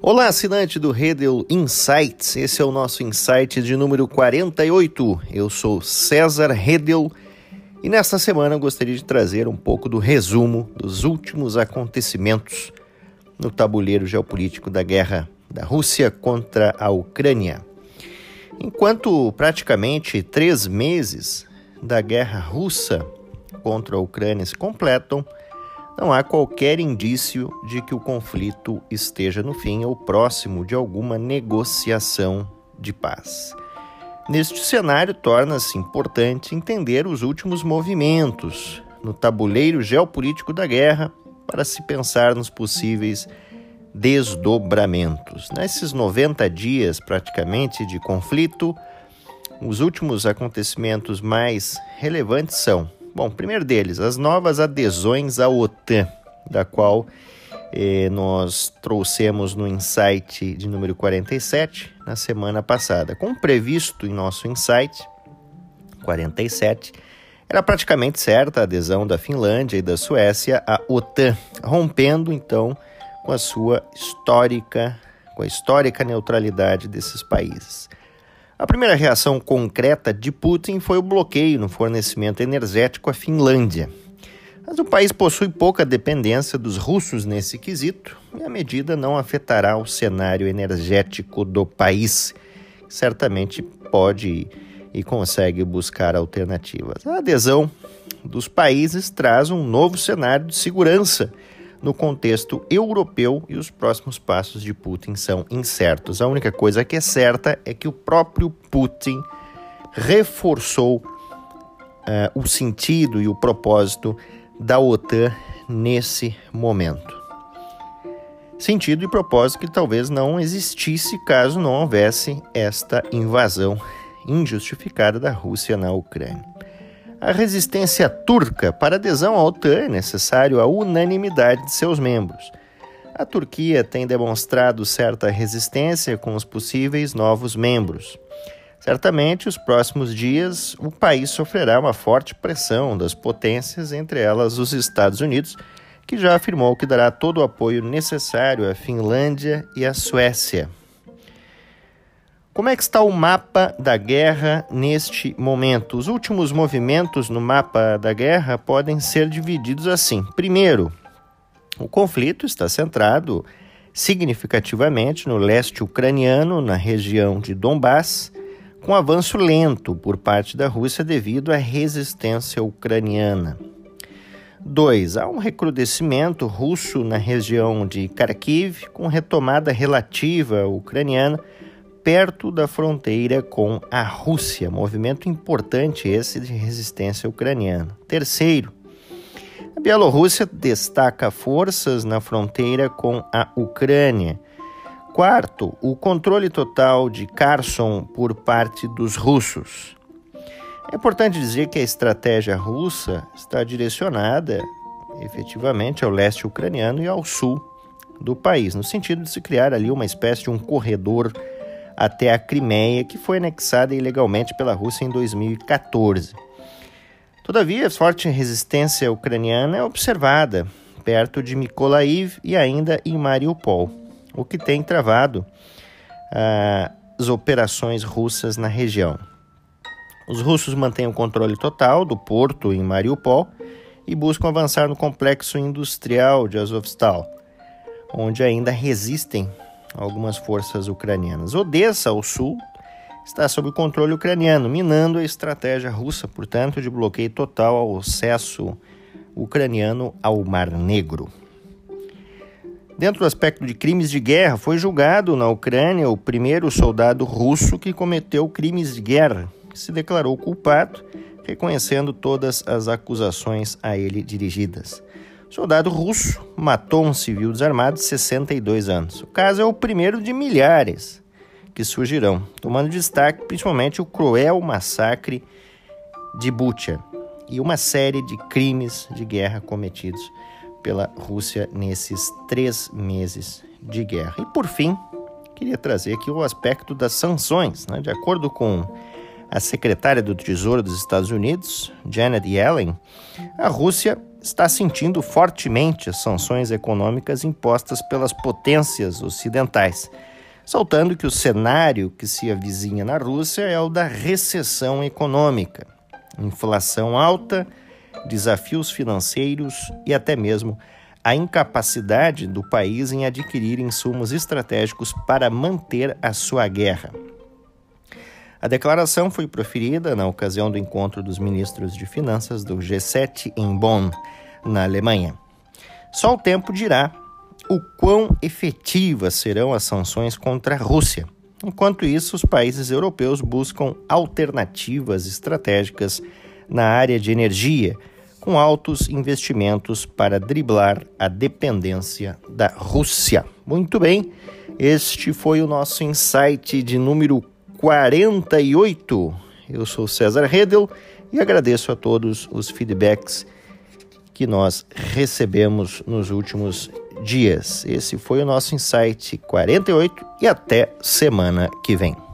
Olá, assinante do Redel Insights. Esse é o nosso insight de número 48. Eu sou César Redel e nesta semana eu gostaria de trazer um pouco do resumo dos últimos acontecimentos no tabuleiro geopolítico da guerra da Rússia contra a Ucrânia. Enquanto praticamente três meses da guerra russa contra a Ucrânia se completam, não há qualquer indício de que o conflito esteja no fim ou próximo de alguma negociação de paz. Neste cenário, torna-se importante entender os últimos movimentos no tabuleiro geopolítico da guerra para se pensar nos possíveis desdobramentos. Nesses 90 dias praticamente de conflito, os últimos acontecimentos mais relevantes são Bom, primeiro deles, as novas adesões à OTAN, da qual eh, nós trouxemos no insight de número 47 na semana passada. Como previsto em nosso insight 47, era praticamente certa a adesão da Finlândia e da Suécia à OTAN, rompendo então com a sua histórica, com a histórica neutralidade desses países. A primeira reação concreta de Putin foi o bloqueio no fornecimento energético à Finlândia. Mas o país possui pouca dependência dos russos nesse quesito e a medida não afetará o cenário energético do país. Certamente pode e consegue buscar alternativas. A adesão dos países traz um novo cenário de segurança no contexto europeu e os próximos passos de Putin são incertos. A única coisa que é certa é que o próprio Putin reforçou uh, o sentido e o propósito da OTAN nesse momento. Sentido e propósito que talvez não existisse caso não houvesse esta invasão injustificada da Rússia na Ucrânia a resistência turca para adesão à OTAN é necessário a unanimidade de seus membros. A Turquia tem demonstrado certa resistência com os possíveis novos membros. Certamente, os próximos dias, o país sofrerá uma forte pressão das potências, entre elas os Estados Unidos, que já afirmou que dará todo o apoio necessário à Finlândia e à Suécia. Como é que está o mapa da guerra neste momento? Os últimos movimentos no mapa da guerra podem ser divididos assim. Primeiro, o conflito está centrado significativamente no leste ucraniano, na região de Donbass, com avanço lento por parte da Rússia devido à resistência ucraniana. 2. Há um recrudescimento russo na região de Kharkiv, com retomada relativa ucraniana perto da fronteira com a Rússia, movimento importante esse de resistência ucraniana. Terceiro, a Bielorrússia destaca forças na fronteira com a Ucrânia. Quarto, o controle total de Kherson por parte dos russos. É importante dizer que a estratégia russa está direcionada efetivamente ao leste ucraniano e ao sul do país, no sentido de se criar ali uma espécie de um corredor até a Crimeia, que foi anexada ilegalmente pela Rússia em 2014. Todavia, forte resistência ucraniana é observada perto de Mykolaiv e ainda em Mariupol, o que tem travado ah, as operações russas na região. Os russos mantêm o controle total do porto em Mariupol e buscam avançar no complexo industrial de Azovstal, onde ainda resistem algumas forças ucranianas. Odessa, ao sul, está sob controle ucraniano, minando a estratégia russa, portanto, de bloqueio total ao acesso ucraniano ao Mar Negro. Dentro do aspecto de crimes de guerra, foi julgado na Ucrânia o primeiro soldado russo que cometeu crimes de guerra, que se declarou culpado, reconhecendo todas as acusações a ele dirigidas. Soldado russo matou um civil desarmado de 62 anos. O caso é o primeiro de milhares que surgirão, tomando destaque principalmente o cruel massacre de Bucha e uma série de crimes de guerra cometidos pela Rússia nesses três meses de guerra. E por fim, queria trazer aqui o aspecto das sanções. Né? De acordo com a secretária do Tesouro dos Estados Unidos, Janet Yellen, a Rússia está sentindo fortemente as sanções econômicas impostas pelas potências ocidentais, saltando que o cenário que se avizinha na Rússia é o da recessão econômica, inflação alta, desafios financeiros e até mesmo a incapacidade do país em adquirir insumos estratégicos para manter a sua guerra. A declaração foi proferida na ocasião do encontro dos ministros de Finanças do G7 em Bonn, na Alemanha. Só o tempo dirá o quão efetivas serão as sanções contra a Rússia. Enquanto isso, os países europeus buscam alternativas estratégicas na área de energia, com altos investimentos para driblar a dependência da Rússia. Muito bem, este foi o nosso insight de número 48. Eu sou César Redel e agradeço a todos os feedbacks que nós recebemos nos últimos dias. Esse foi o nosso Insight 48 e até semana que vem.